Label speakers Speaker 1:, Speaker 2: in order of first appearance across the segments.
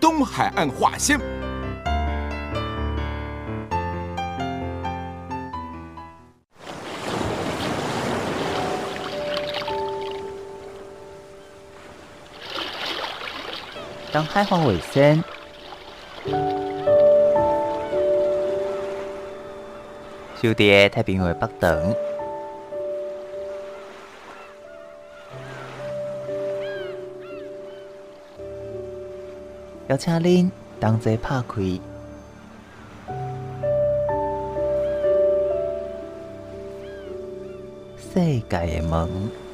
Speaker 1: 东海岸话先。
Speaker 2: 东海岸话先。小弟太平洋北等，邀请恁同齐拍开世界的门。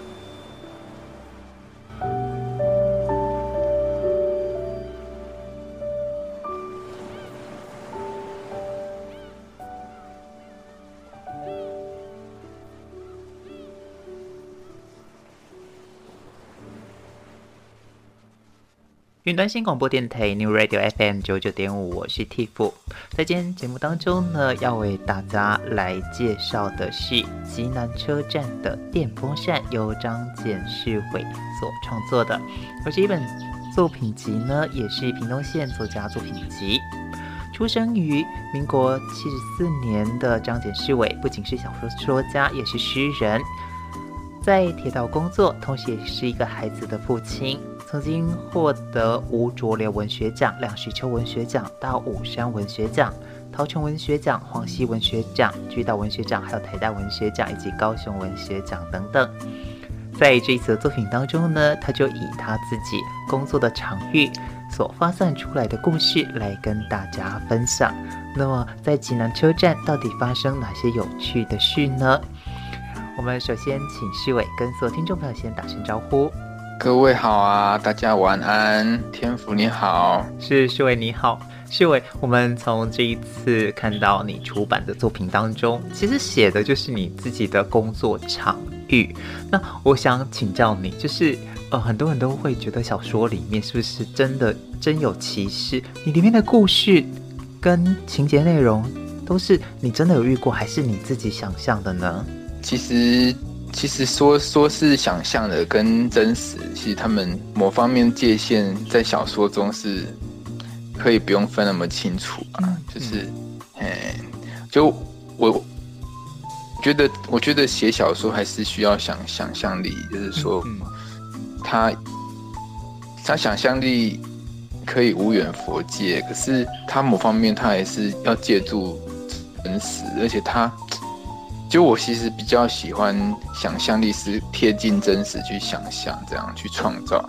Speaker 2: 云端新广播电台 New Radio FM 九九点五，我是 Tiff。在今天节目当中呢，要为大家来介绍的是极南车站的电风扇，由张简世伟所创作的。而这一本作品集呢，也是屏东县作家作品集。出生于民国七十四年的张简世伟，不仅是小说说家，也是诗人，在铁道工作，同时也是一个孩子的父亲。曾经获得吴浊流文学奖、梁实秋文学奖、大武山文学奖、桃城文学奖、黄溪文学奖、巨岛文学奖，还有台大文学奖以及高雄文学奖等等。在这一次的作品当中呢，他就以他自己工作的场域所发散出来的故事来跟大家分享。那么，在济南车站到底发生哪些有趣的事呢？我们首先请世伟跟所有听众朋友先打声招呼。
Speaker 3: 各位好啊，大家晚安。天福你好，
Speaker 2: 是世伟你好，世伟。我们从这一次看到你出版的作品当中，其实写的就是你自己的工作场域。那我想请教你，就是呃，很多人都会觉得小说里面是不是真的真有其事？你里面的故事跟情节内容都是你真的有遇过，还是你自己想象的呢？
Speaker 3: 其实。其实说说是想象的跟真实，其实他们某方面界限在小说中是可以不用分那么清楚啊。就是，哎，就我觉得，我觉得写小说还是需要想想象力，就是说，他他想象力可以无远佛界，可是他某方面他还是要借助真实，而且他。就我其实比较喜欢想象力是贴近真实去想象，这样去创造，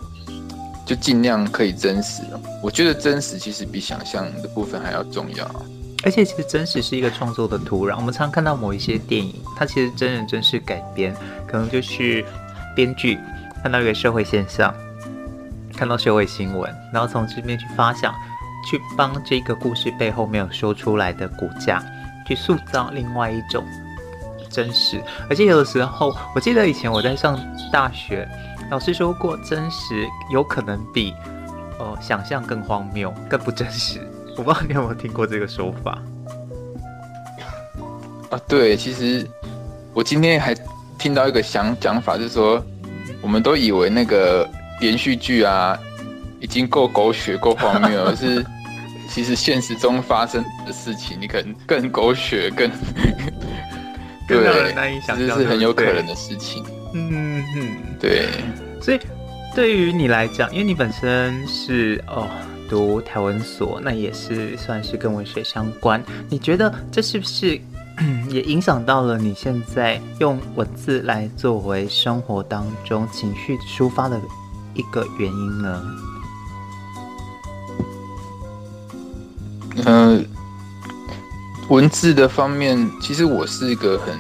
Speaker 3: 就尽量可以真实。我觉得真实其实比想象的部分还要重要。
Speaker 2: 而且其实真实是一个创作的土壤。我们常看到某一些电影，它其实真人真事改编，可能就是编剧看到一个社会现象，看到社会新闻，然后从这边去发想，去帮这个故事背后没有说出来的骨架，去塑造另外一种。真实，而且有的时候，我记得以前我在上大学，老师说过，真实有可能比呃想象更荒谬、更不真实。我不知道你有没有听过这个说法？
Speaker 3: 啊，对，其实我今天还听到一个想讲法，就是说，我们都以为那个连续剧啊，已经够狗血、够荒谬，而是其实现实中发生的事情，你可能更狗血、更。对，难以想象，这是很有可能的事情。
Speaker 2: 嗯嗯，
Speaker 3: 对。
Speaker 2: 所以对于你来讲，因为你本身是哦读台文所，那也是算是跟文学相关。你觉得这是不是 也影响到了你现在用文字来作为生活当中情绪抒发的一个原因呢？
Speaker 3: 嗯、呃。文字的方面，其实我是一个很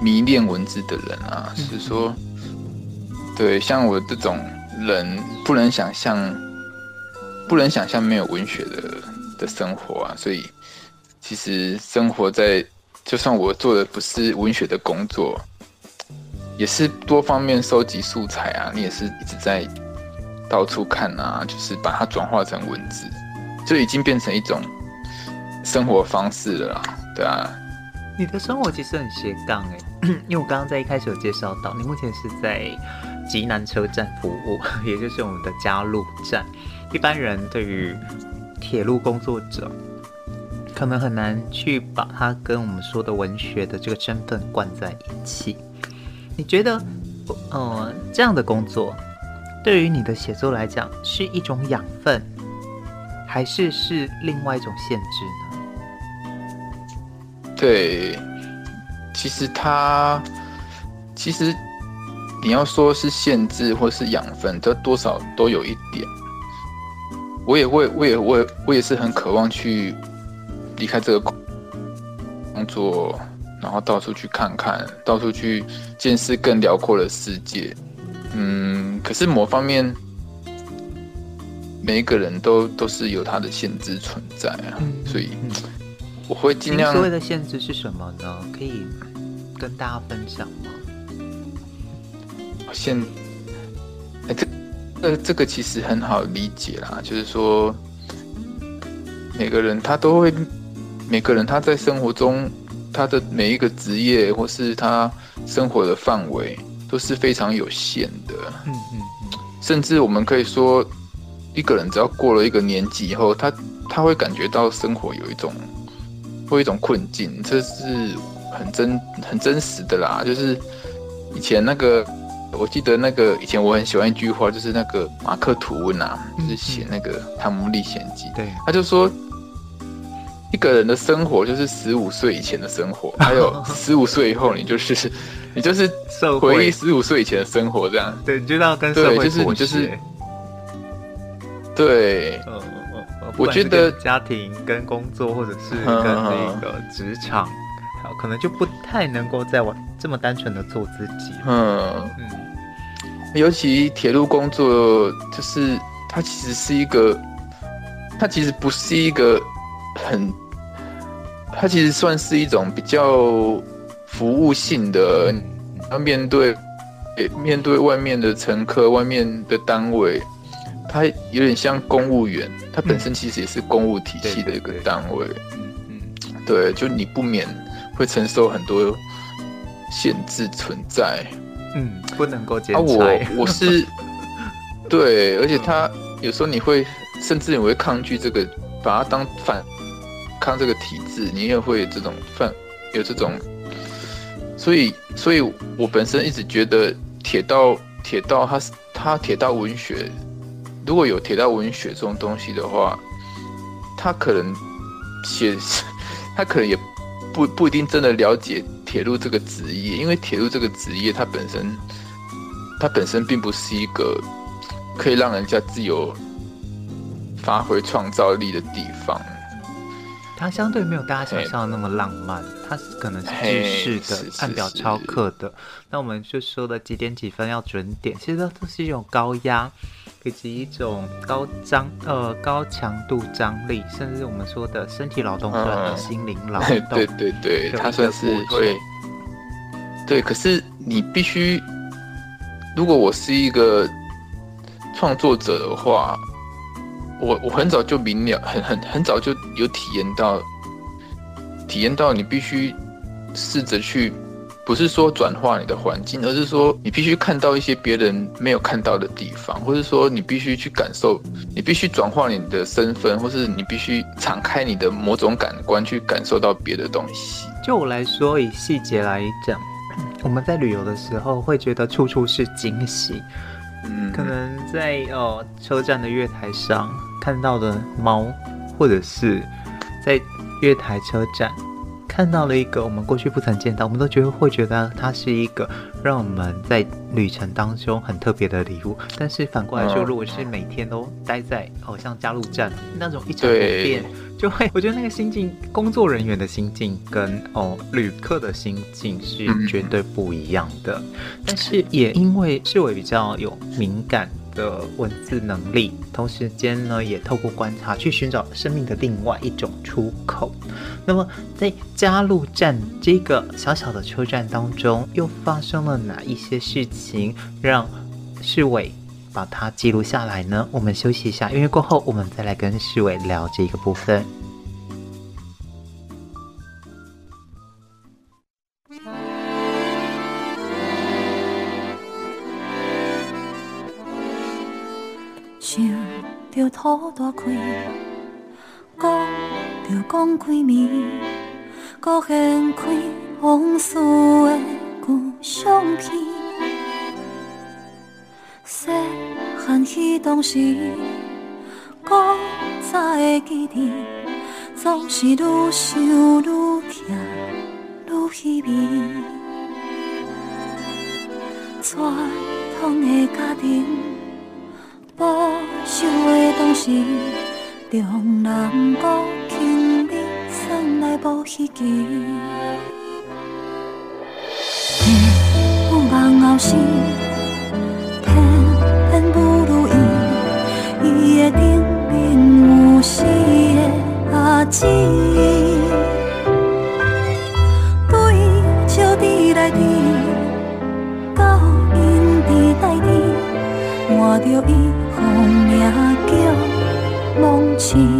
Speaker 3: 迷恋文字的人啊。是说，对，像我这种人不能想象不能想象没有文学的的生活啊。所以其实生活在，就算我做的不是文学的工作，也是多方面收集素材啊。你也是一直在到处看啊，就是把它转化成文字，就已经变成一种生活方式了啦，对啊。
Speaker 2: 你的生活其实很斜杠哎，因为我刚刚在一开始有介绍到，你目前是在极南车站服务，也就是我们的加路站。一般人对于铁路工作者，可能很难去把它跟我们说的文学的这个身份贯在一起。你觉得，呃，这样的工作对于你的写作来讲是一种养分，还是是另外一种限制呢？
Speaker 3: 对，其实它，其实你要说是限制或是养分，这多少都有一点。我也会，我也，我也，我也是很渴望去离开这个工作，然后到处去看看，到处去见识更辽阔的世界。嗯，可是某方面，每一个人都都是有他的限制存在啊，所以。我会尽量。
Speaker 2: 所谓的限制是什么呢？可以跟大家分享吗？
Speaker 3: 限，哎，这，呃，这个其实很好理解啦，就是说，每个人他都会，每个人他在生活中，他的每一个职业或是他生活的范围都是非常有限的。嗯嗯嗯。甚至我们可以说，一个人只要过了一个年纪以后，他他会感觉到生活有一种。会一种困境，这是很真很真实的啦。就是以前那个，我记得那个以前我很喜欢一句话，就是那个马克吐温啊，就是写那个《汤姆历险记》。对，他就说，一个人的生活就是十五岁以前的生活，还有 十五岁以后，你就是你就是回忆十五岁以前的生活，这样。
Speaker 2: 对，你就要跟社会
Speaker 3: 就是你就是对。我觉得
Speaker 2: 家庭跟工作，或者是跟那个职场，好，可能就不太能够再玩这么单纯的做自己。
Speaker 3: 嗯嗯，尤其铁路工作，就是它其实是一个，它其实不是一个很，它其实算是一种比较服务性的，要面对面对外面的乘客，外面的单位。它有点像公务员，它本身其实也是公务体系的一个单位。嗯嗯，对，就你不免会承受很多限制存在。
Speaker 2: 嗯，不能够兼差。
Speaker 3: 啊，我我是 对，而且他有时候你会甚至你会抗拒这个，把它当反抗这个体制，你也会有这种犯有这种。所以，所以我本身一直觉得铁道铁道它是它铁道文学。如果有铁道文学这种东西的话，他可能写，他可能也不不一定真的了解铁路这个职业，因为铁路这个职业它本身，它本身并不是一个可以让人家自由发挥创造力的地方。
Speaker 2: 它相对没有大家想象的那么浪漫，它是可能是制式的，按表操课的。那我们就说的几点几分要准点，其实都是一种高压。以及一种高张呃高强度张力，甚至我们说的身体劳动算的心灵劳动，
Speaker 3: 对对对，它算是会。对，可是你必须，如果我是一个创作者的话，我我很早就明了，很很很早就有体验到，体验到你必须试着去。不是说转化你的环境，而是说你必须看到一些别人没有看到的地方，或者说你必须去感受，你必须转化你的身份，或是你必须敞开你的某种感官去感受到别的东西。
Speaker 2: 就我来说，以细节来讲，我们在旅游的时候会觉得处处是惊喜。嗯，可能在哦车站的月台上看到的猫，或者是在月台车站。看到了一个我们过去不曾见到，我们都觉得会觉得它是一个让我们在旅程当中很特别的礼物。但是反过来说，如果是每天都待在好像加入站那种一成不变，就会我觉得那个心境，工作人员的心境跟哦旅客的心境是绝对不一样的。但是也因为是我比较有敏感。的文字能力，同时间呢，也透过观察去寻找生命的另外一种出口。那么，在加禄站这个小小的车站当中，又发生了哪一些事情，让世纬把它记录下来呢？我们休息一下，因为过后，我们再来跟世纬聊这个部分。
Speaker 4: 土大开，讲着讲几年，搁掀开往事的旧相片。细汉彼当时，搁早会记得，总是愈想愈痛，愈稀微。传统的家庭。保守的当时，中南国轻微送来无希冀。天有梦后生，偏偏不如意。伊的顶面有死的阿姊，梦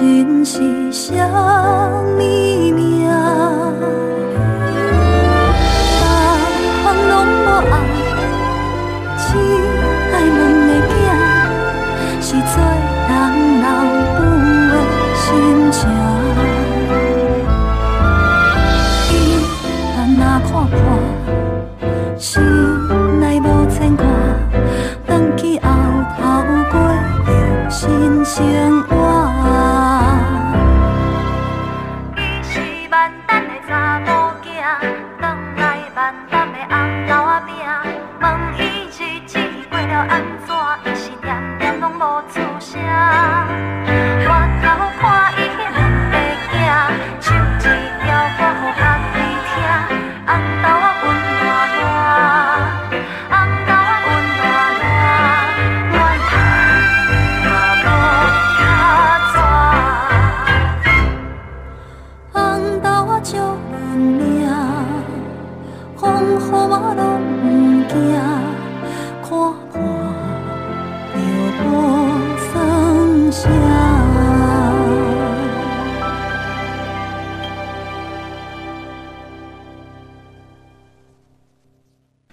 Speaker 4: 人是啥物命，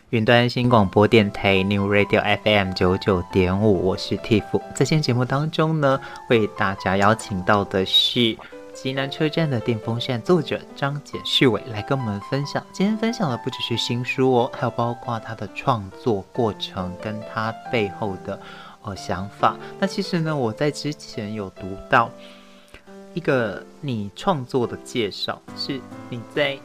Speaker 2: 云端新广播电台 New Radio FM 九九点五，我是 Tiff。在今天节目当中呢，为大家邀请到的是极南车站的电风扇作者张简旭伟来跟我们分享。今天分享的不只是新书哦，还有包括他的创作过程跟他背后的呃想法。那其实呢，我在之前有读到一个你创作的介绍，是你在。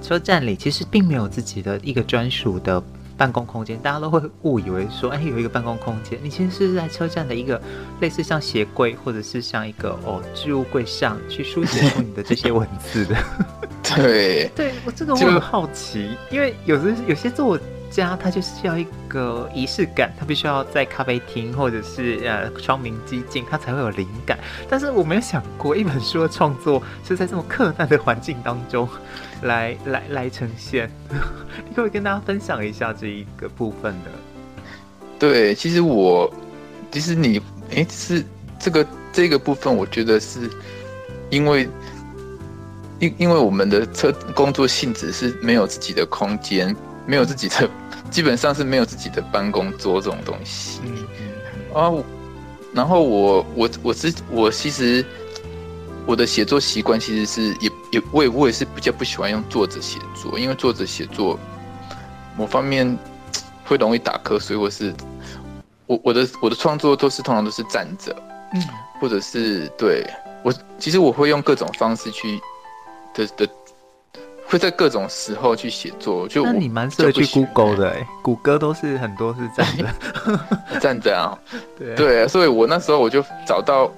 Speaker 2: 车站里其实并没有自己的一个专属的办公空间，大家都会误以为说，哎，有一个办公空间。你其实是在车站的一个类似像鞋柜，或者是像一个哦置物柜上去书写出你的这些文字的。
Speaker 3: 对，
Speaker 2: 对我这个我很好奇，因为有的有些作家他就是要一个仪式感，他必须要在咖啡厅或者是呃窗明几净，他才会有灵感。但是我没有想过，一本书的创作是在这么困难的环境当中。来来来呈现，你可不可以跟大家分享一下这一个部分的？
Speaker 3: 对，其实我，其实你，哎，是这个这个部分，我觉得是因为，因因为我们的车工作性质是没有自己的空间，没有自己的，基本上是没有自己的办公桌这种东西。嗯嗯。啊，然后我我我是我其实。我的写作习惯其实是也也我也我也是比较不喜欢用坐着写作，因为坐着写作某方面会容易打瞌睡，或是我我的我的创作都是通常都是站着，嗯，或者是对我其实我会用各种方式去的的会在各种时候去写作，就那
Speaker 2: 你蛮适合去 Google 的哎，谷歌都是很多是站着。
Speaker 3: 站着啊，对对，所以我那时候我就找到。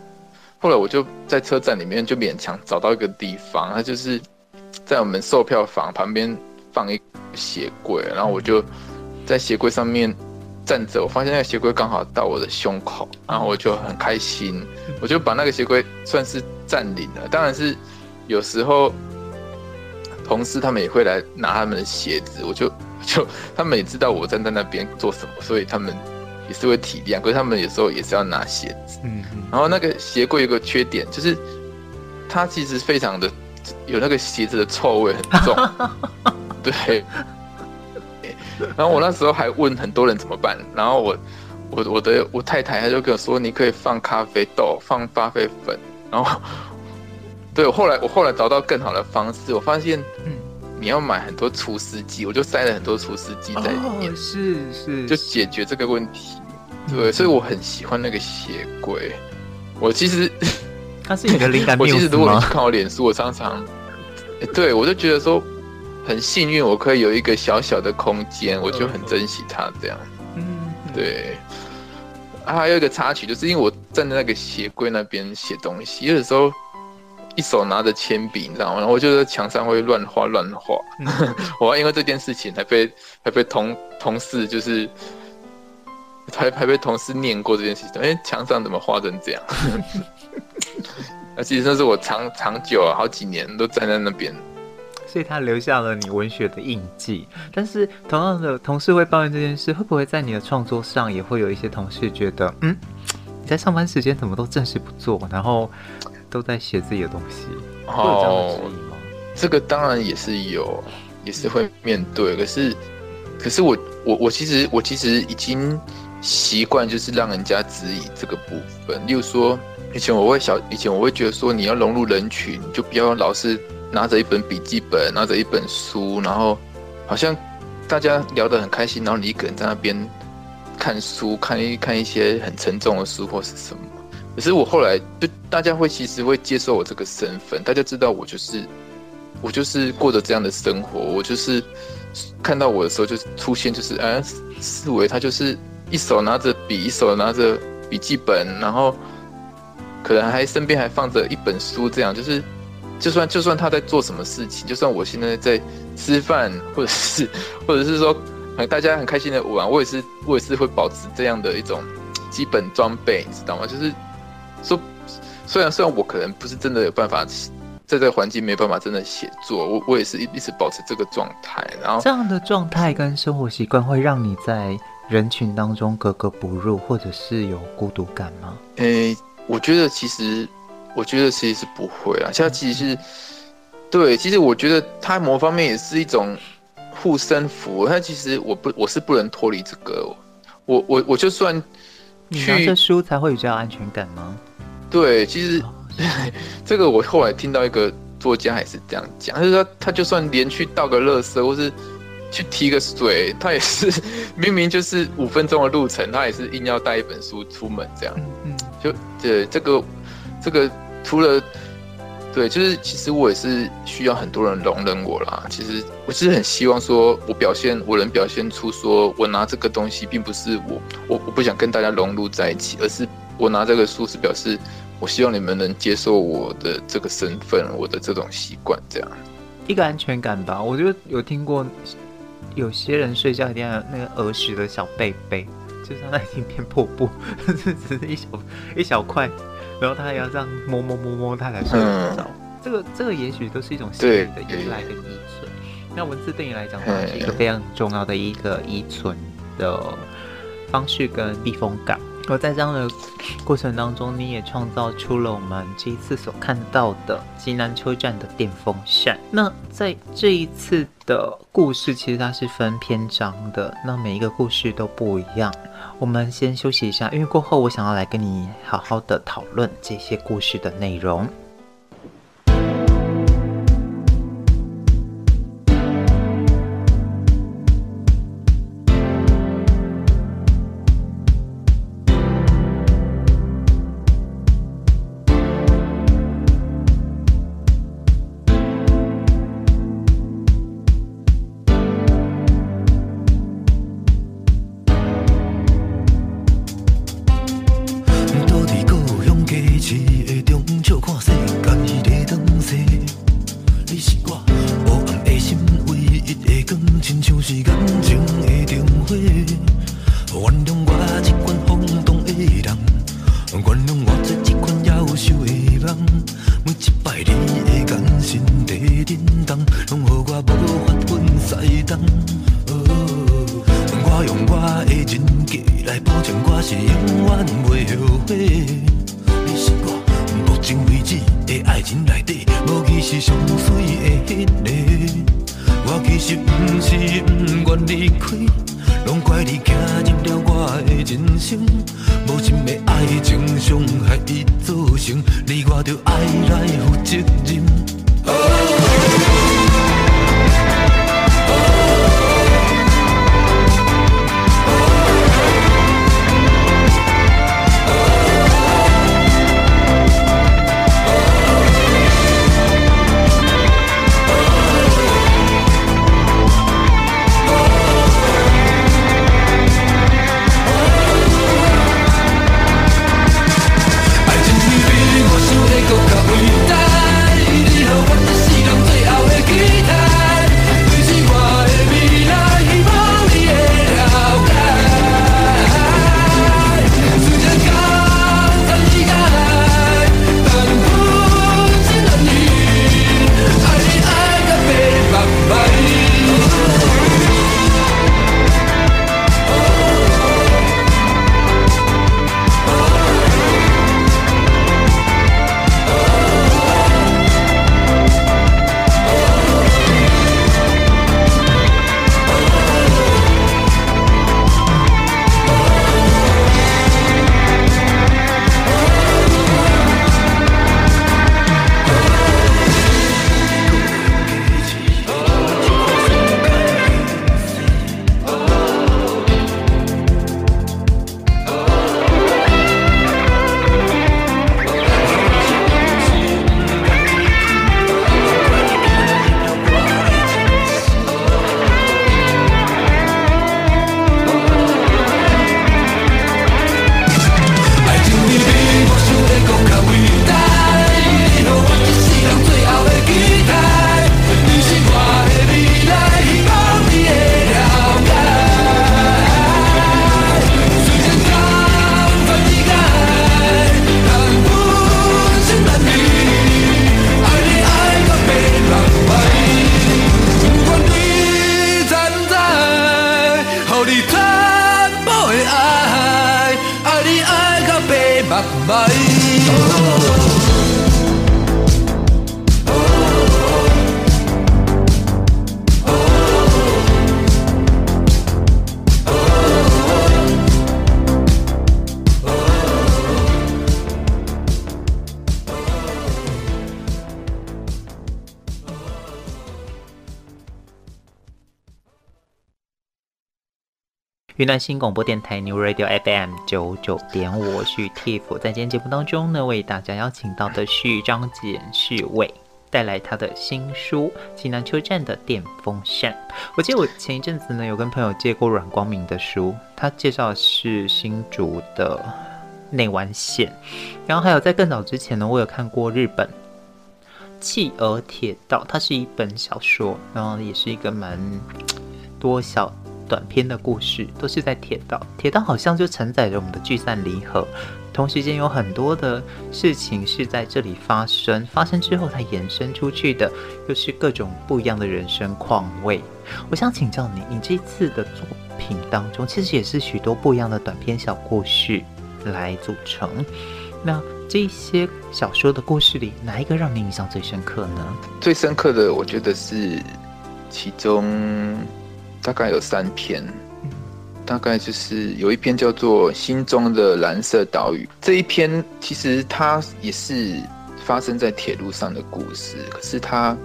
Speaker 3: 后来我就在车站里面就勉强找到一个地方，它就是 在我们售票房旁边放一个鞋柜，然后我就在鞋柜上面站着，我发现那个鞋柜刚好到我的胸口，然后我就很开心，我就把那个鞋柜算是占领了。当然是有时候同事他们也会来拿他们的鞋子，我就 就他们也知道我站在那边做什么，所以他们。也是会体谅，可是他们有时候也是要拿鞋子。嗯，然后那个鞋柜有个缺点，就是它其实非常的有那个鞋子的臭味很重。对。然后我那时候还问很多人怎么办，然后我我我的我太太她就跟我说，你可以放咖啡豆，放咖啡粉。然后对我后来我后来找到更好的方式，我发现嗯。你要买很多除湿机，我就塞了很多除湿机在里面，
Speaker 2: 哦、是是，
Speaker 3: 就解决这个问题。对，嗯、所以我很喜欢那个鞋柜。我其实，
Speaker 2: 它是你的灵感。
Speaker 3: 我其实如果你去看我脸书，我常常，对我就觉得说很幸运，我可以有一个小小的空间，我就很珍惜它这样。嗯，对。啊，还有一个插曲，就是因为我站在那个鞋柜那边写东西，有的时候。一手拿着铅笔，你知道吗？然后我就在墙上会乱画乱画，我还因为这件事情还被还被同同事就是还还被同事念过这件事情。哎，墙上怎么画成这样？那 其实那是我长长久啊，好几年都站在那边，
Speaker 2: 所以他留下了你文学的印记。但是同样的同事会抱怨这件事，会不会在你的创作上也会有一些同事觉得，嗯，你在上班时间怎么都正事不做，然后都在写自己的东西？有这样的质疑吗？
Speaker 3: 这个当然也是有，也是会面对。可是，可是我我我其实我其实已经习惯，就是让人家质疑这个部分。例如说，以前我会小，以前我会觉得说，你要融入人群，就不要老是拿着一本笔记本，拿着一本书，然后好像大家聊得很开心，然后你一个人在那边看书，看一看一些很沉重的书或是什么。可是我后来就大家会其实会接受我这个身份，大家知道我就是。我就是过着这样的生活，我就是看到我的时候就出现，就是哎，思维他就是一手拿着笔，一手拿着笔记本，然后可能还身边还放着一本书，这样就是就算就算他在做什么事情，就算我现在在吃饭，或者是或者是说大家很开心的玩，我也是我也是会保持这样的一种基本装备，你知道吗？就是说虽然虽然我可能不是真的有办法。在这个环境没办法真的写作，我我也是一一直保持这个状态。然后
Speaker 2: 这样的状态跟生活习惯会让你在人群当中格格不入，或者是有孤独感吗？
Speaker 3: 诶、欸，我觉得其实，我觉得其实是不会啊。像其实是，对，其实我觉得它某方面也是一种护身符。但其实我不，我是不能脱离这个。我我我就算
Speaker 2: 你拿着书才会比较安全感吗？
Speaker 3: 对，其实。这个我后来听到一个作家也是这样讲，就是说他就算连去倒个垃圾，或是去提个水，他也是 明明就是五分钟的路程，他也是硬要带一本书出门这样。嗯，就对这个这个除了对，就是其实我也是需要很多人容忍我啦。其实我是很希望说，我表现我能表现出说我拿这个东西，并不是我我我不想跟大家融入在一起，而是我拿这个书是表示。我希望你们能接受我的这个身份，我的这种习惯，这样
Speaker 2: 一个安全感吧。我觉得有听过，有些人睡觉一定要有那个儿时的小被被，就算他已经变破布，只是一小一小块，然后他还要这样摸摸摸摸，他才睡得着。嗯、这个这个也许都是一种心理的依赖跟依存。那文字对你来讲，它是一个非常重要的一个依存的方式跟避风港。而在这样的过程当中，你也创造出了我们这一次所看到的极南车站的电风扇。那在这一次的故事，其实它是分篇章的，那每一个故事都不一样。我们先休息一下，因为过后我想要来跟你好好的讨论这些故事的内容。
Speaker 5: 你
Speaker 2: 的中。云南新广播电台 New Radio FM 九九点五，我是 Tiff，在今天节目当中呢，为大家邀请到的是张简世伟，带来他的新书《济南车站的电风扇》。我记得我前一阵子呢，有跟朋友借过阮光明的书，他介绍的是新竹的内湾线，然后还有在更早之前呢，我有看过日本《企鹅铁道》，它是一本小说，然后也是一个蛮多小。短篇的故事都是在铁道，铁道好像就承载着我们的聚散离合，同时间有很多的事情是在这里发生，发生之后才延伸出去的，又是各种不一样的人生况味。我想请教你，你这次的作品当中，其实也是许多不一样的短篇小故事来组成。那这些小说的故事里，哪一个让你印象最深刻呢？
Speaker 3: 最深刻的，我觉得是其中。大概有三篇，大概就是有一篇叫做《心中的蓝色岛屿》。这一篇其实它也是发生在铁路上的故事，可是它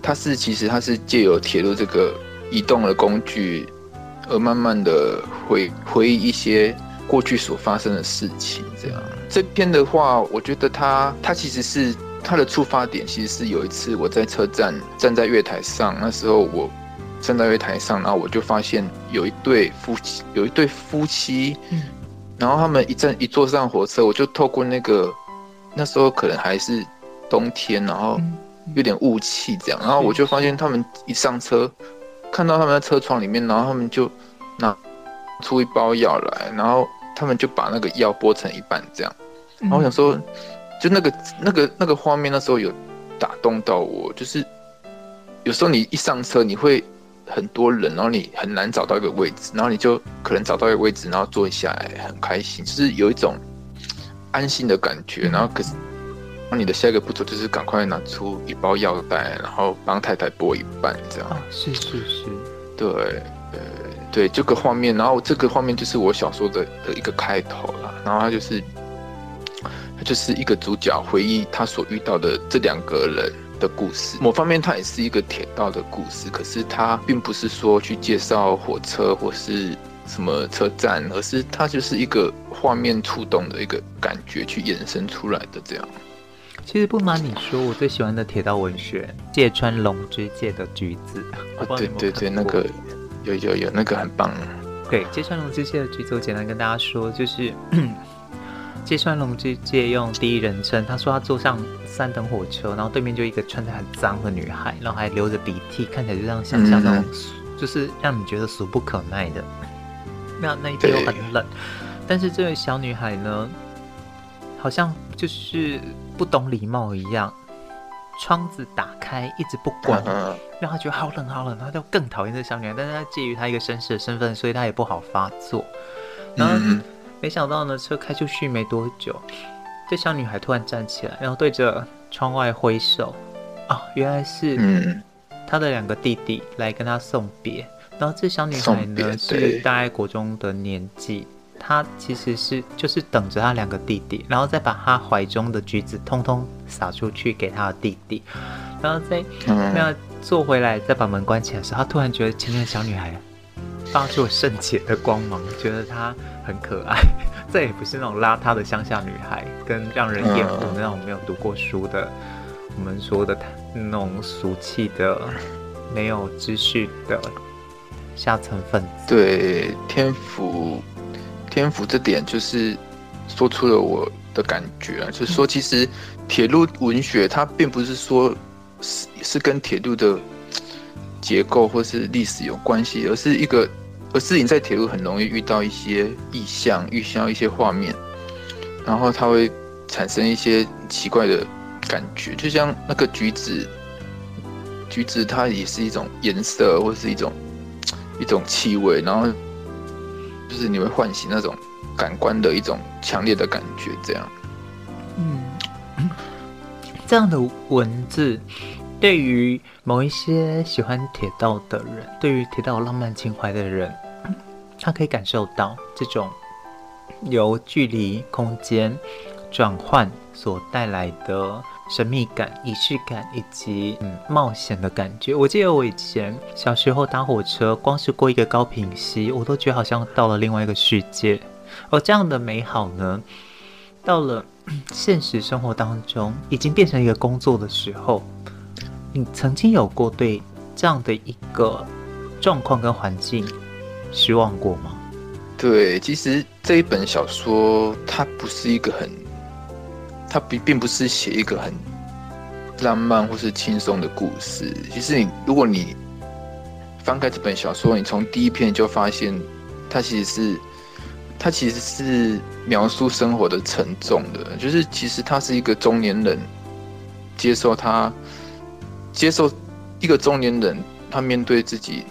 Speaker 3: 它是其实它是借由铁路这个移动的工具，而慢慢的回回忆一些过去所发生的事情。这样，这篇的话，我觉得它它其实是它的出发点，其实是有一次我在车站站在月台上，那时候我。站在月台上，然后我就发现有一对夫妻，有一对夫妻，嗯，然后他们一站一坐上火车，我就透过那个那时候可能还是冬天，然后有点雾气这样，然后我就发现他们一上车，看到他们在车窗里面，然后他们就拿出一包药来，然后他们就把那个药剥成一半这样，然后我想说，就那个那个那个画面那时候有打动到我，就是有时候你一上车你会。很多人，然后你很难找到一个位置，然后你就可能找到一个位置，然后坐下来很开心，就是有一种安心的感觉。然后可是，那你的下一个步骤就是赶快拿出一包药袋，然后帮太太剥一半，这样。
Speaker 2: 是是是，
Speaker 3: 对，呃，对，这个画面，然后这个画面就是我小说的的一个开头了。然后他就是，他就是一个主角回忆他所遇到的这两个人。的故事，某方面它也是一个铁道的故事，可是它并不是说去介绍火车或是什么车站，而是它就是一个画面触动的一个感觉去衍生出来的这样。
Speaker 2: 其实不瞒你说，我最喜欢的铁道文学《芥川龙之介的橘子》
Speaker 3: 啊，对对对，那个有有有，那个很棒。
Speaker 2: 对，《芥川龙之介的橘子》，我简单跟大家说，就是。芥川龙之介用第一人称，他说他坐上三等火车，然后对面就一个穿着很脏的女孩，然后还流着鼻涕，看起来就像想象那种，就是让你觉得俗不可耐的。那那一天又很冷，但是这位小女孩呢，好像就是不懂礼貌一样，窗子打开一直不关，让他觉得好冷好冷，他就更讨厌这小女孩。但是她介于她一个绅士的身份，所以她也不好发作。然后。没想到呢，车开出去没多久，这小女孩突然站起来，然后对着窗外挥手。啊，原来是她的两个弟弟来跟她送别。然后这小女孩呢是大概国中的年纪，她其实是就是等着她两个弟弟，然后再把她怀中的橘子通通撒出去给她的弟弟，然后再那坐回来，再把门关起来的时候，她突然觉得前面的小女孩发出了圣洁的光芒，觉得她。很可爱，这也不是那种邋遢的乡下女孩，跟让人厌恶那种没有读过书的，我们说的那种俗气的、没有知识的下层分子。
Speaker 3: 对，天府，天府这点就是说出了我的感觉啊，就是说，其实铁路文学它并不是说是是跟铁路的结构或是历史有关系，而是一个。而是你在铁路很容易遇到一些意象，遇到一些画面，然后它会产生一些奇怪的感觉，就像那个橘子，橘子它也是一种颜色或是一种一种气味，然后就是你会唤醒那种感官的一种强烈的感觉，这样。
Speaker 2: 嗯，这样的文字对于某一些喜欢铁道的人，对于铁道浪漫情怀的人，他可以感受到这种由距离、空间转换所带来的。神秘感、仪式感以及嗯冒险的感觉。我记得我以前小时候搭火车，光是过一个高屏溪，我都觉得好像到了另外一个世界。而这样的美好呢，到了现实生活当中，已经变成一个工作的时候，你曾经有过对这样的一个状况跟环境失望过吗？
Speaker 3: 对，其实这一本小说它不是一个很。它并并不是写一个很浪漫或是轻松的故事。其实你，如果你翻开这本小说，你从第一篇就发现，它其实是它其实是描述生活的沉重的。就是其实他是一个中年人，接受他接受一个中年人，他面对自己，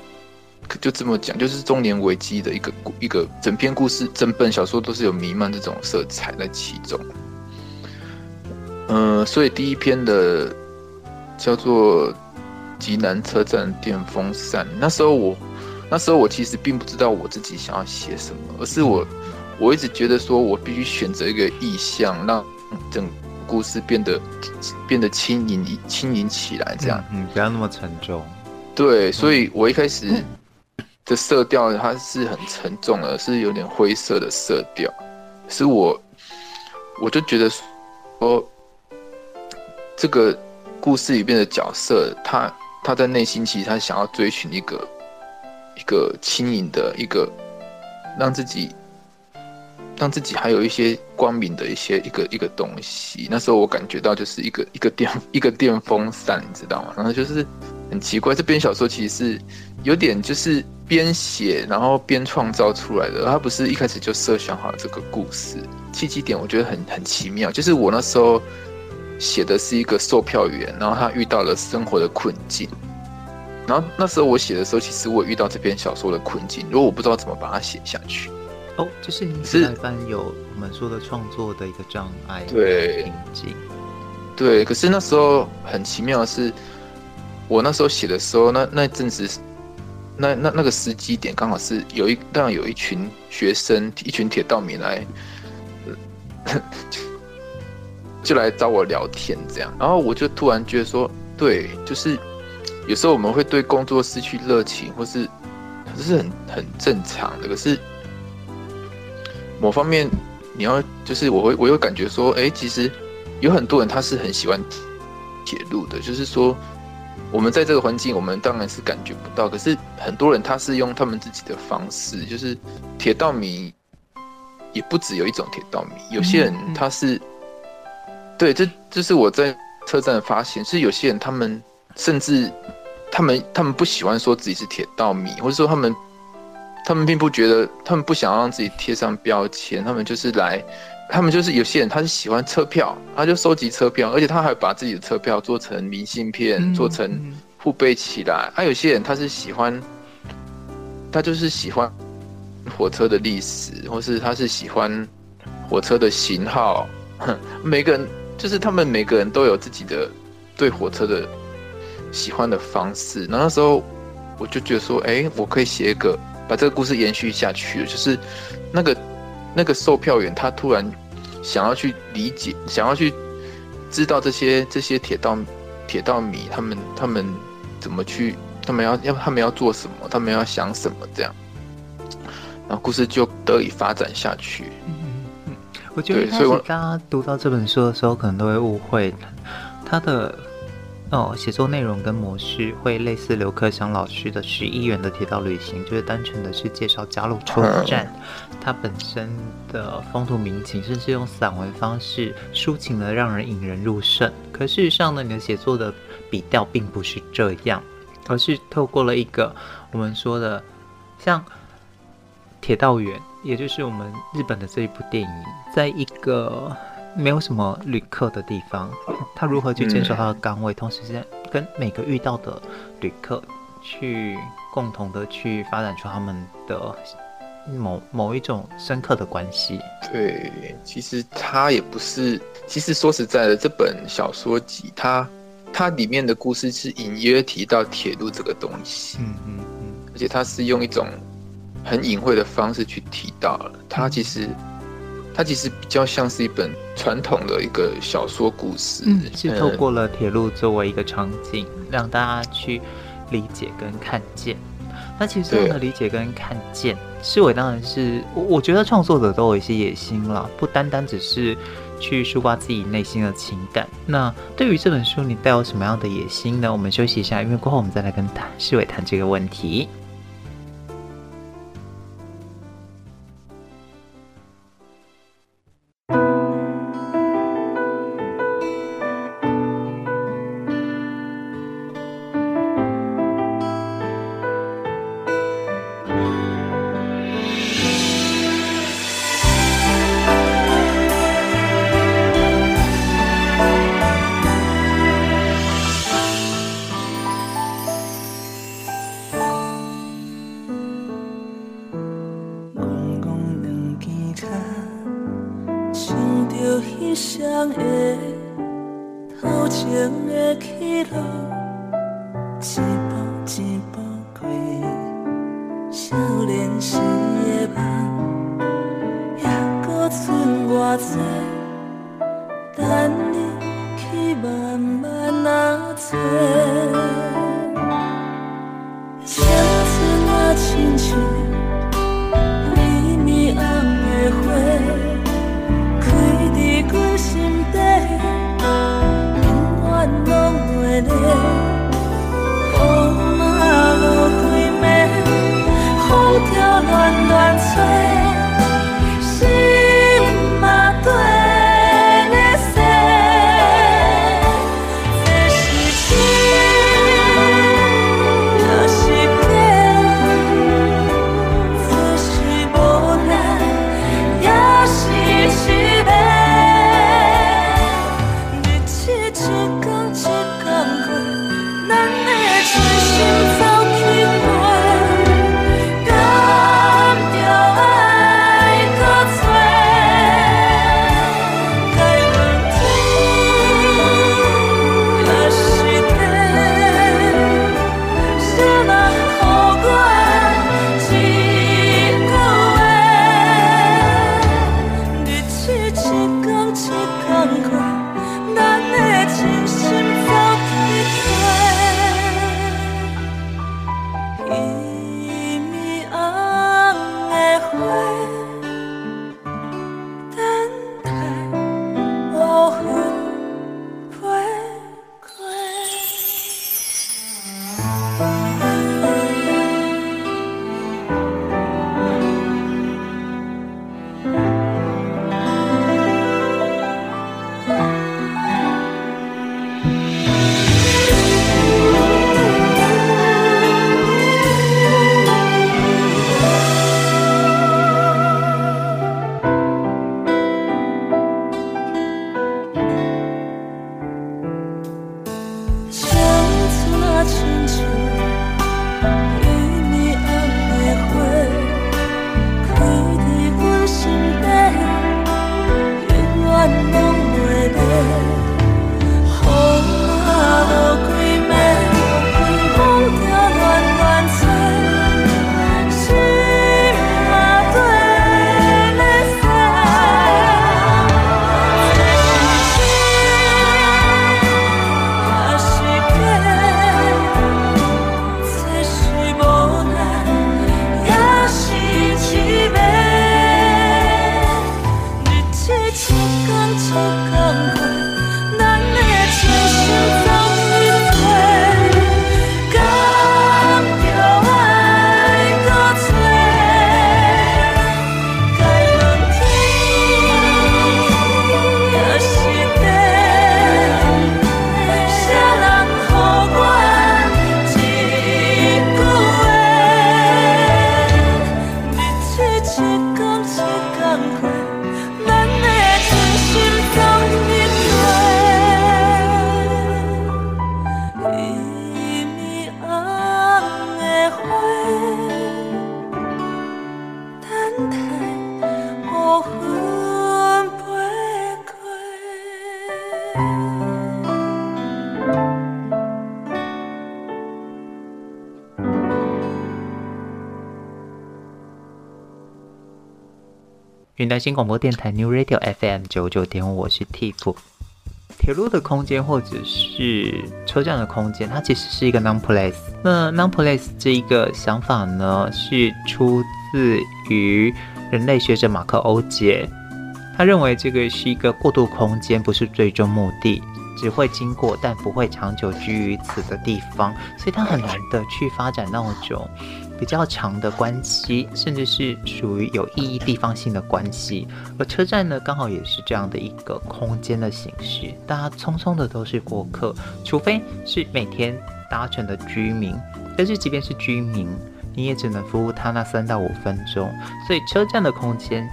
Speaker 3: 就这么讲，就是中年危机的一个一个整篇故事，整本小说都是有弥漫这种色彩在其中。嗯、呃，所以第一篇的叫做《极南车站电风扇》。那时候我，那时候我其实并不知道我自己想要写什么，而是我，我一直觉得说我必须选择一个意象，让整个故事变得变得轻盈轻盈起来，这样，
Speaker 2: 嗯，嗯，不要那么沉重。
Speaker 3: 对，所以我一开始 的色调它是很沉重的，是有点灰色的色调，是我，我就觉得说。这个故事里面的角色，他他在内心其实他想要追寻一个一个轻盈的一个让自己让自己还有一些光明的一些一个一个东西。那时候我感觉到就是一个一个电一个电风扇，你知道吗？然后就是很奇怪，这篇小说其实是有点就是边写然后边创造出来的，他不是一开始就设想好这个故事。契机点我觉得很很奇妙，就是我那时候。写的是一个售票员，然后他遇到了生活的困境。然后那时候我写的时候，其实我也遇到这篇小说的困境，如果我不知道怎么把它写下去。
Speaker 2: 哦，就是你是般有我们说的创作的一个障碍，
Speaker 3: 对
Speaker 2: 瓶颈。
Speaker 3: 对，可是那时候很奇妙的是，我那时候写的时候，那那阵子，那那那个时机点刚好是有一当然有一群学生，一群铁道迷来。就来找我聊天，这样，然后我就突然觉得说，对，就是有时候我们会对工作失去热情，或是这是很很正常的。可是某方面，你要就是我会我有感觉说，哎，其实有很多人他是很喜欢铁路的，就是说我们在这个环境，我们当然是感觉不到。可是很多人他是用他们自己的方式，就是铁道迷也不只有一种铁道迷，有些人他是。对，这这是我在车站发现，是有些人他们甚至他们他们不喜欢说自己是铁道迷，或者说他们他们并不觉得，他们不想让自己贴上标签，他们就是来，他们就是有些人他是喜欢车票，他就收集车票，而且他还把自己的车票做成明信片，嗯、做成护贝起来。还、啊、有些人他是喜欢，他就是喜欢火车的历史，或是他是喜欢火车的型号，每个人。就是他们每个人都有自己的对火车的喜欢的方式，然后那时候我就觉得说，哎，我可以写一个把这个故事延续下去。就是那个那个售票员，他突然想要去理解，想要去知道这些这些铁道铁道迷他们他们怎么去，他们要要他们要做什么，他们要想什么这样，然后故事就得以发展下去。
Speaker 2: 嗯嗯我觉得一开始大家读到这本书的时候，可能都会误会他的哦写作内容跟模式会类似刘克襄老师的《十一元的铁道旅行》，就是单纯的是介绍嘉鹿车站它本身的风土民情，甚至用散文方式抒情的让人引人入胜。可事实上呢，你的写作的笔调并不是这样，而是透过了一个我们说的像铁道员。也就是我们日本的这一部电影，在一个没有什么旅客的地方，他如何去坚守他的岗位，同时在跟每个遇到的旅客去共同的去发展出他们的
Speaker 4: 某某一种深刻的关系。
Speaker 3: 对，其实他也不是，其实说实在的，这本小说集它它里面的故事是隐约提到铁路这个东西，嗯嗯嗯，而且它是用一种很隐晦的方式去提到了，它其实。它其实比较像是一本传统的一个小说故事，
Speaker 4: 嗯，是透过了铁路作为一个场景，让大家去理解跟看见。那其实这样的理解跟看见，士纬当然是我，我觉得创作者都有一些野心了，不单单只是去抒发自己内心的情感。那对于这本书，你带有什么样的野心呢？我们休息一下，因为过后我们再来跟谈士纬谈这个问题。
Speaker 2: 无情
Speaker 4: 的去路，一步一步过。少年时的梦，还阁剩偌多？等你去慢慢啊追。断寸
Speaker 2: 云台新广播电台 New Radio FM 九九点五，我是 Tiff。铁路的空间或者是车站的空间，它其实是一个 non-place。那 non-place 这一个想法呢，是出自于人类学者马克欧杰。他认为这个是一个过渡空间，不是最终目的，只会经过，但不会长久居于此的地方。所以它很难的去发展那种比较长的关系，甚至是属于有意义地方性的关系。而车站呢，刚好也是这样的一个空间的形式。大家匆匆的都是过客，除非是每天搭乘的居民。但是即便是居民，你也只能服务他那三到五分钟。所以车站的空间。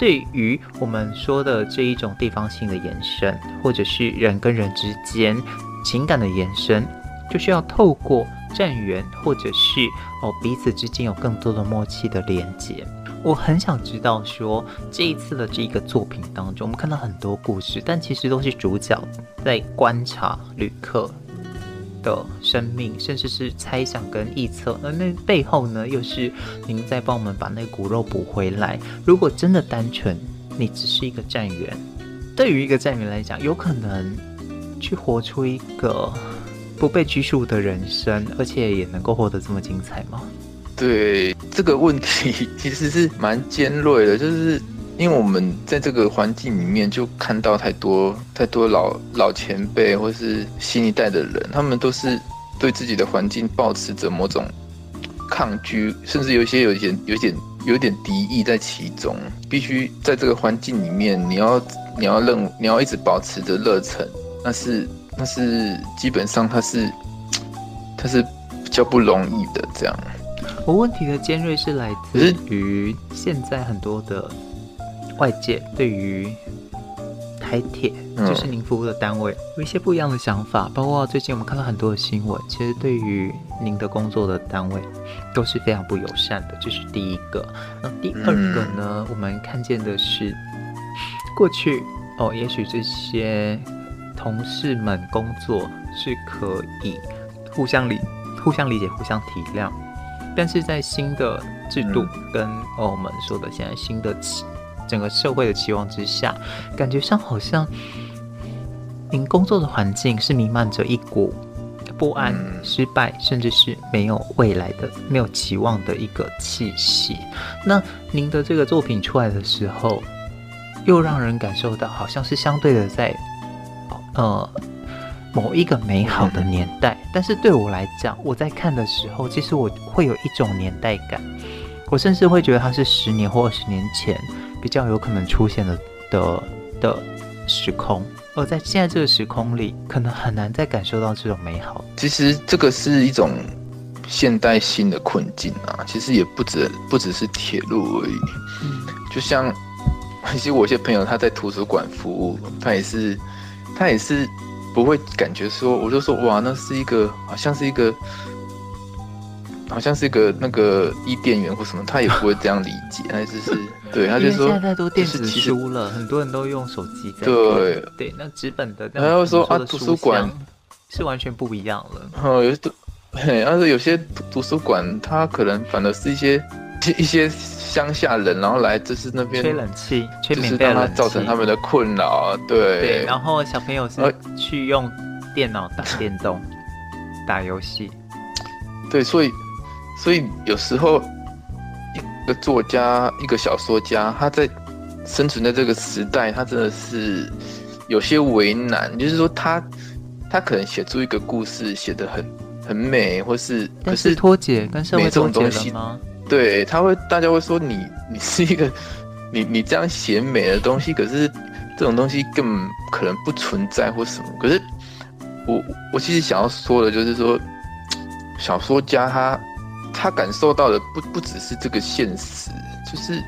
Speaker 2: 对于我们说的这一种地方性的延伸，或者是人跟人之间情感的延伸，就需要透过站员或者是哦彼此之间有更多的默契的连接。我很想知道说，这一次的这个作品当中，我们看到很多故事，但其实都是主角在观察旅客的生命，甚至是猜想跟臆测，而那背后呢，又是您在帮我们把那骨肉补回来。如果真的单纯，你只是一个站员，对于一个站员来讲，有可能去活出一个不被拘束的人生，而且也能够活得这么精彩吗？
Speaker 3: 对，这个问题其实是蛮尖锐的，就是。因为我们在这个环境里面，就看到太多太多老老前辈或是新一代的人，他们都是对自己的环境保持着某种抗拒，甚至有些有点有点有点敌意在其中。必须在这个环境里面，你要你要认你要一直保持着热忱，那是那是基本上它是 它是比较不容易的。这样，
Speaker 2: 我问题的尖锐是来自于现在很多的。外界对于台铁，就是您服务的单位，有一些不一样的想法。包括最近我们看到很多的新闻，其实对于您的工作的单位都是非常不友善的。这是第一个。那第二个呢？我们看见的是过去哦，也许这些同事们工作是可以互相理、互相理解、互相体谅，但是在新的制度跟哦我们说的现在新的。整个社会的期望之下，感觉上好像您工作的环境是弥漫着一股不安、失败，甚至是没有未来的、没有期望的一个气息。那您的这个作品出来的时候，又让人感受到好像是相对的在呃某一个美好的年代。但是对我来讲，我在看的时候，其实我会有一种年代感，我甚至会觉得它是十年或二十年前。比较有可能出现的的的时空，而在现在这个时空里，可能很难再感受到这种美好。
Speaker 3: 其实这个是一种现代性的困境啊，其实也不止不只是铁路而已。嗯，就像其实我一些朋友他在图书馆服务，他也是他也是不会感觉说，我就说哇，那是一个好像是一个。好像是一个那个伊甸园或什么，他也不会这样理解，他只是 对，他就说
Speaker 2: 现在太多电子书了，很多人都用手机在
Speaker 3: 对
Speaker 2: 对，那纸本的，
Speaker 3: 然后说啊，图书馆
Speaker 2: 是完全不一样了。
Speaker 3: 哦，有些嘿，但是有些图书馆，它可能反而是一些 一些乡下人，然后来就是那边
Speaker 2: 吹冷气，
Speaker 3: 就是让他造成他们的困扰。对
Speaker 2: 对，然后小朋友是去用电脑打电动、打游戏。
Speaker 3: 对，所以。所以有时候，一个作家，一个小说家，他在生存在这个时代，他真的是有些为难。就是说他，他他可能写出一个故事，写得很很美，或是可是
Speaker 2: 脱节跟社会脱节了吗？
Speaker 3: 对，他会大家会说你 你是一个你你这样写美的东西，可是这种东西根本可能不存在或什么。可是我我其实想要说的就是说，小说家他。他感受到的不不只是这个现实，就是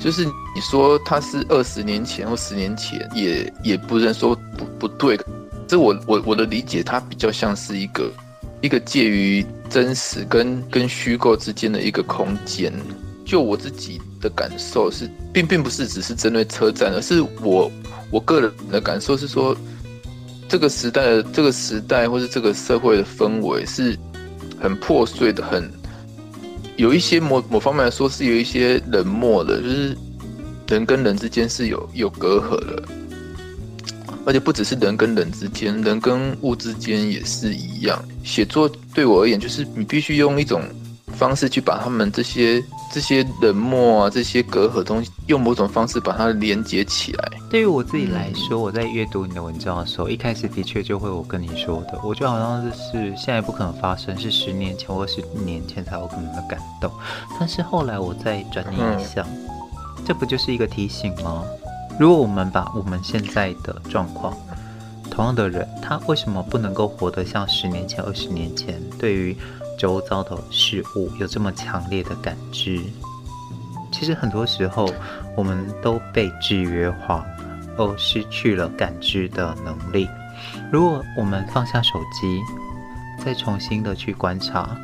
Speaker 3: 就是你说他是二十年前或十年前，也也不能说不不对。这我我我的理解，它比较像是一个一个介于真实跟跟虚构之间的一个空间。就我自己的感受是，并并不是只是针对车站，而是我我个人的感受是说，这个时代的这个时代或是这个社会的氛围是很破碎的，很。有一些某某方面来说是有一些冷漠的，就是人跟人之间是有有隔阂的，而且不只是人跟人之间，人跟物之间也是一样。写作对我而言，就是你必须用一种方式去把他们这些这些冷漠啊，这些隔阂东西，用某种方式把它连接起来。
Speaker 2: 对于我自己来说，我在阅读你的文章的时候，一开始的确就会我跟你说的，我觉得好像是现在不可能发生，是十年前或十年前才有可能的感动。但是后来我再转念一想，嗯、这不就是一个提醒吗？如果我们把我们现在的状况，同样的人，他为什么不能够活得像十年前、二十年前，对于周遭的事物有这么强烈的感知？其实很多时候，我们都被制约化，而失去了感知的能力。如果我们放下手机，再重新的去观察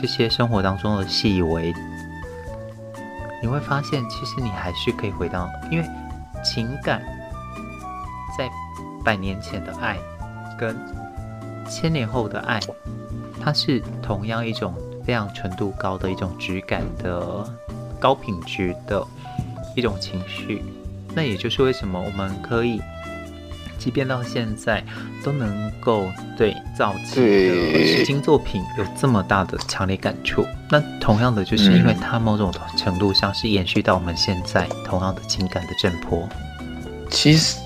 Speaker 2: 这些生活当中的细微，你会发现，其实你还是可以回到，因为情感在。百年前的爱，跟千年后的爱，它是同样一种非常纯度高的一种质感的高品质的一种情绪。那也就是为什么我们可以，即便到现在都能够对早期的诗经作品有这么大的强烈感触。那同样的，就是因为它某种程度上是延续到我们现在同样的情感的震波。
Speaker 3: 其实。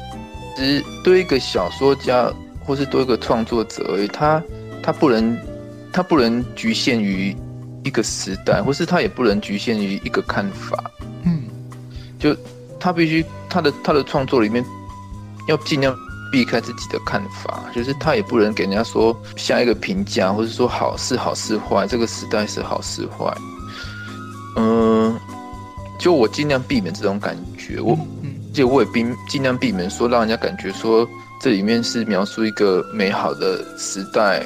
Speaker 3: 其实，对一个小说家，或是对一个创作者而言，他他不能，他不能局限于一个时代，或是他也不能局限于一个看法。嗯，就他必须他的他的创作里面要尽量避开自己的看法，就是他也不能给人家说下一个评价，或者说好是好是坏，这个时代是好是坏。嗯，就我尽量避免这种感觉，我。而且我也避尽量避免说让人家感觉说这里面是描述一个美好的时代，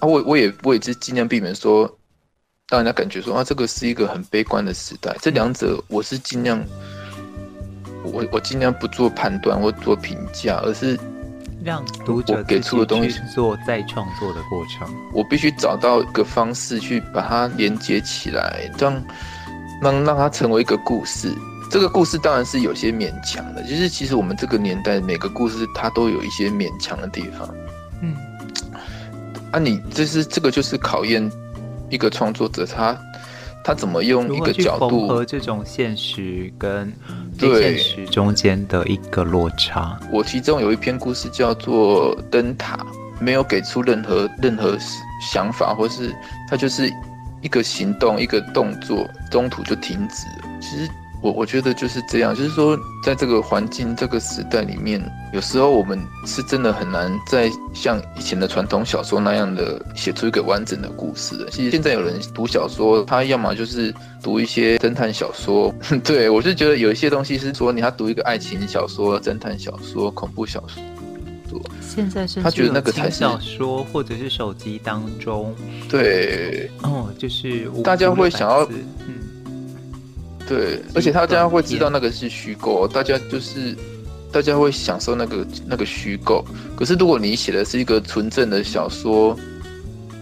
Speaker 3: 啊，我我也我也是尽量避免说让人家感觉说啊这个是一个很悲观的时代。这两者我是尽量，我我尽量不做判断或做评价，而是
Speaker 2: 让读者给出的东西做再创作的过程。
Speaker 3: 我必须找到一个方式去把它连接起来，让让让它成为一个故事。这个故事当然是有些勉强的，就是其实我们这个年代每个故事它都有一些勉强的地方。嗯，啊，你这是这个就是考验一个创作者他他怎么用一个角度
Speaker 2: 和这种现实跟对现实中间的一个落差。
Speaker 3: 我其中有一篇故事叫做《灯塔》，没有给出任何任何想法，或是他就是一个行动一个动作中途就停止了。其实。我我觉得就是这样，就是说，在这个环境、这个时代里面，有时候我们是真的很难再像以前的传统小说那样的写出一个完整的故事的。其实现在有人读小说，他要么就是读一些侦探小说，对，我是觉得有一些东西是说，你要读一个爱情小说、侦探小说、恐怖小说。
Speaker 2: 现在是他觉得那个才是小说，或者是手机当中，
Speaker 3: 对，
Speaker 2: 哦，就是
Speaker 3: 大家会想要，嗯。对，而且大家会知道那个是虚构，大家就是大家会享受那个那个虚构。可是如果你写的是一个纯正的小说，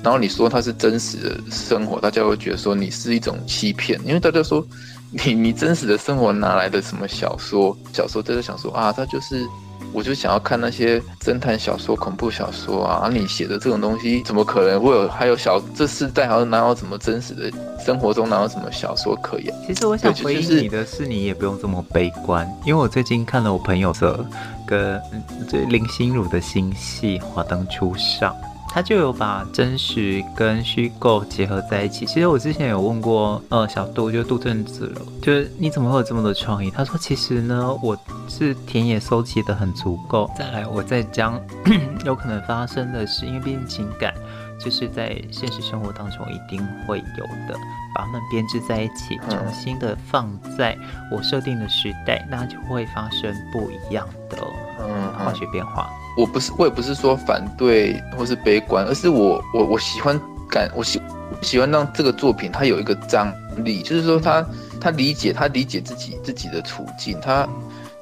Speaker 3: 然后你说它是真实的生活，大家会觉得说你是一种欺骗，因为大家说你你真实的生活哪来的什么小说？小说真的想说啊，它就是。我就想要看那些侦探小说、恐怖小说啊！啊你写的这种东西，怎么可能会有？还有小这世代还有哪有什么真实的生活中哪有什么小说可言？
Speaker 2: 其实我想回应你的是，你也不用这么悲观，因为我最近看了我朋友的跟这林心如的新戏《华灯初上》。他就有把真实跟虚构结合在一起。其实我之前有问过，呃，小杜，就杜正子了，就是你怎么会有这么多创意？他说，其实呢，我是田野搜集的很足够。再来，我再将 有可能发生的事，因为毕竟情感就是在现实生活当中一定会有的，把它们编织在一起，重新的放在我设定的时代，那就会发生不一样的化学变化。
Speaker 3: 我不是，我也不是说反对或是悲观，而是我我我喜欢感，我喜喜欢让这个作品它有一个张力，就是说他他理解他理解自己自己的处境，他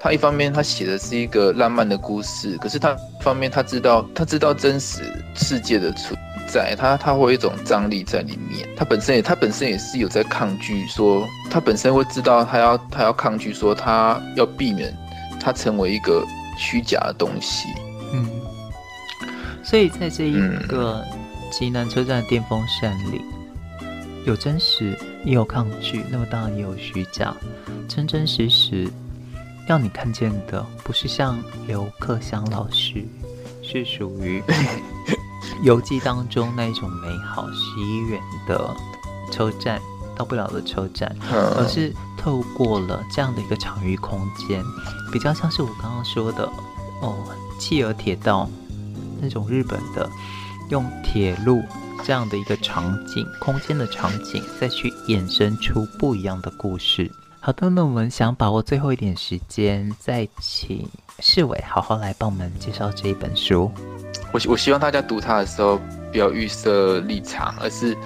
Speaker 3: 他一方面他写的是一个浪漫的故事，可是他方面他知道他知道真实世界的存在，它它会有一种张力在里面。它本身也它本身也是有在抗拒说，说它本身会知道它要它要抗拒说，它要避免它成为一个虚假的东西。
Speaker 2: 嗯，所以在这一个极南车站的电风扇里，嗯、有真实也有抗拒，那么当然也有虚假，真真实实。让你看见的不是像刘克襄老师，是属于 游记当中那一种美好十一远的车站，到不了的车站，而是透过了这样的一个场域空间，比较像是我刚刚说的哦，企鹅铁道那种日本的用铁路这样的一个场景空间的场景，再去衍生出不一样的故事。好的，那我们想把握最后一点时间，再请世伟好好来帮我们介绍这一本书。
Speaker 3: 我我希望大家读它的时候不要预设立场，而是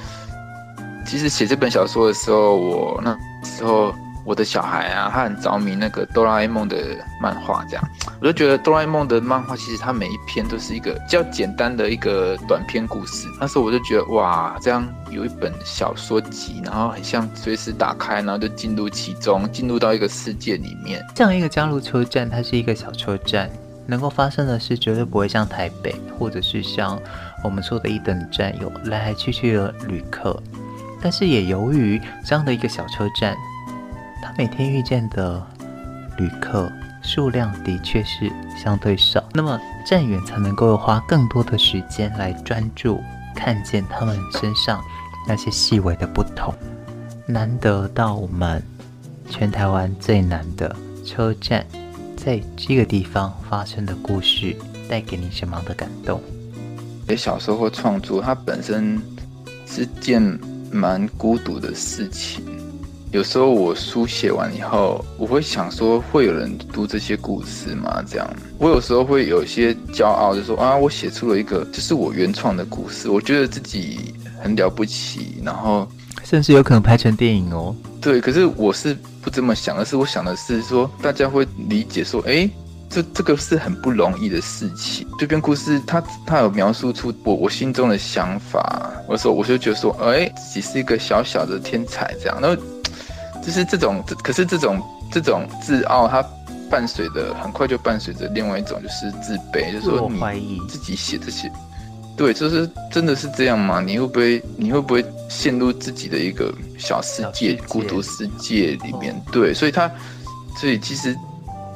Speaker 3: 其实写这本小说的时候，我那时候。我的小孩啊，他很着迷那个哆啦 A 梦的漫画，这样我就觉得哆啦 A 梦的漫画其实它每一篇都是一个比较简单的一个短篇故事。那时候我就觉得哇，这样有一本小说集，然后很像随时打开，然后就进入其中，进入到一个世界里面。
Speaker 2: 这样一个加禄车站，它是一个小车站，能够发生的事绝对不会像台北，或者是像我们说的一等站有来来去去的旅客。但是也由于这样的一个小车站。他每天遇见的旅客数量的确是相对少，那么站员才能够花更多的时间来专注看见他们身上那些细微的不同。难得到我们全台湾最难的车站，在这个地方发生的故事，带给你什么样的感动？
Speaker 3: 写小说或创作，它本身是件蛮孤独的事情。有时候我书写完以后，我会想说，会有人读这些故事吗？这样，我有时候会有些骄傲，就说啊，我写出了一个，这是我原创的故事，我觉得自己很了不起，然后
Speaker 2: 甚至有可能拍成电影哦。
Speaker 3: 对，可是我是不这么想，而是我想的是说，大家会理解说，哎，这这个是很不容易的事情。这篇故事，它它有描述出我我心中的想法，我说我就觉得说，哎，自己是一个小小的天才，这样，然后。就是这种，可是这种这种自傲，它伴随的很快就伴随着另外一种，就是自卑，就是说你自己写这些，对，就是真的是这样吗？你会不会你会不会陷入自己的一个小世界、孤独世界里面？对，所以他，所以其实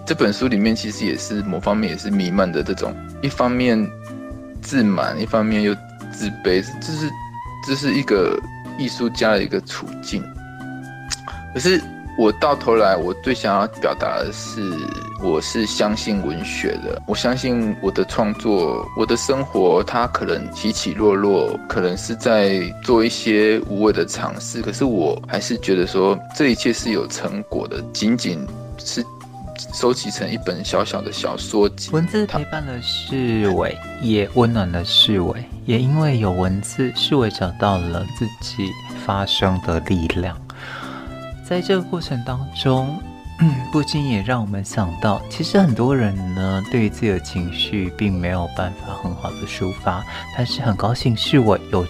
Speaker 3: 这本书里面其实也是某方面也是弥漫的这种，一方面自满，一方面又自卑，这是这是一个艺术家的一个处境。可是我到头来，我最想要表达的是，我是相信文学的。我相信我的创作，我的生活，它可能起起落落，可能是在做一些无谓的尝试。可是我还是觉得说，这一切是有成果的，仅仅是收集成一本小小的小说集。
Speaker 2: 文字陪伴了世伟，也温暖了世伟，也因为有文字，世伟找到了自己发声的力量。在这个过程当中，不禁也让我们想到，其实很多人呢，对于自己的情绪并没有办法很好的抒发，但是很高兴是我有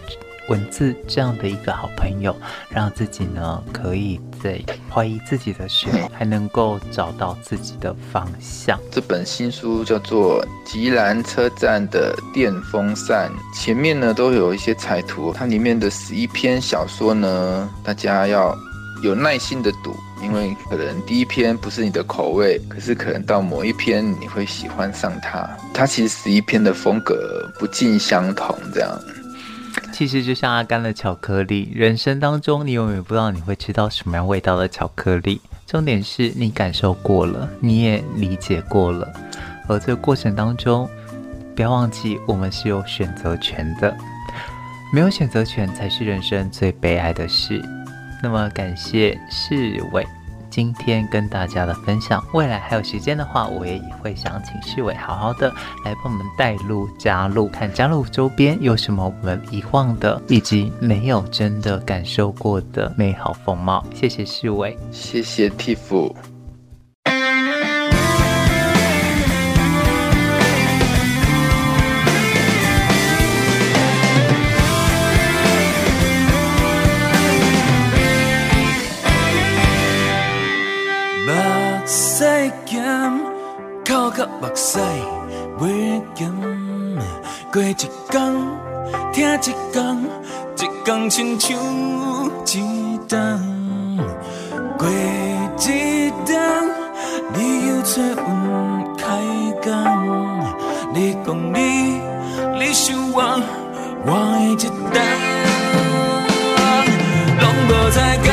Speaker 2: 文字这样的一个好朋友，让自己呢可以在怀疑自己的时候，还能够找到自己的方向。
Speaker 3: 这本新书叫做《吉兰车站的电风扇》，前面呢都有一些彩图，它里面的十一篇小说呢，大家要。有耐心的读，因为可能第一篇不是你的口味，可是可能到某一篇你会喜欢上它。它其实十一篇的风格不尽相同，这样。
Speaker 2: 其实就像阿甘的巧克力，人生当中你永远不知道你会吃到什么样味道的巧克力。重点是你感受过了，你也理解过了，而这个过程当中，不要忘记我们是有选择权的，没有选择权才是人生最悲哀的事。那么感谢世伟今天跟大家的分享，未来还有时间的话，我也会想请世伟好好的来帮我们带路加路，看加路周边有什么我们遗忘的，以及没有真的感受过的美好风貌。谢谢世伟，
Speaker 3: 谢谢 Tiff。
Speaker 6: 目屎袂减，过一天听一天，一天亲像一冬，过一冬，你又找阮开讲，你讲你你想我，我的一冬，拢无在讲，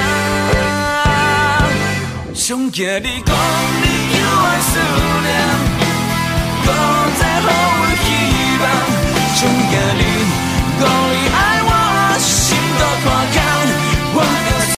Speaker 6: 想起你讲你又爱思念。再给我希望，想见你，共你。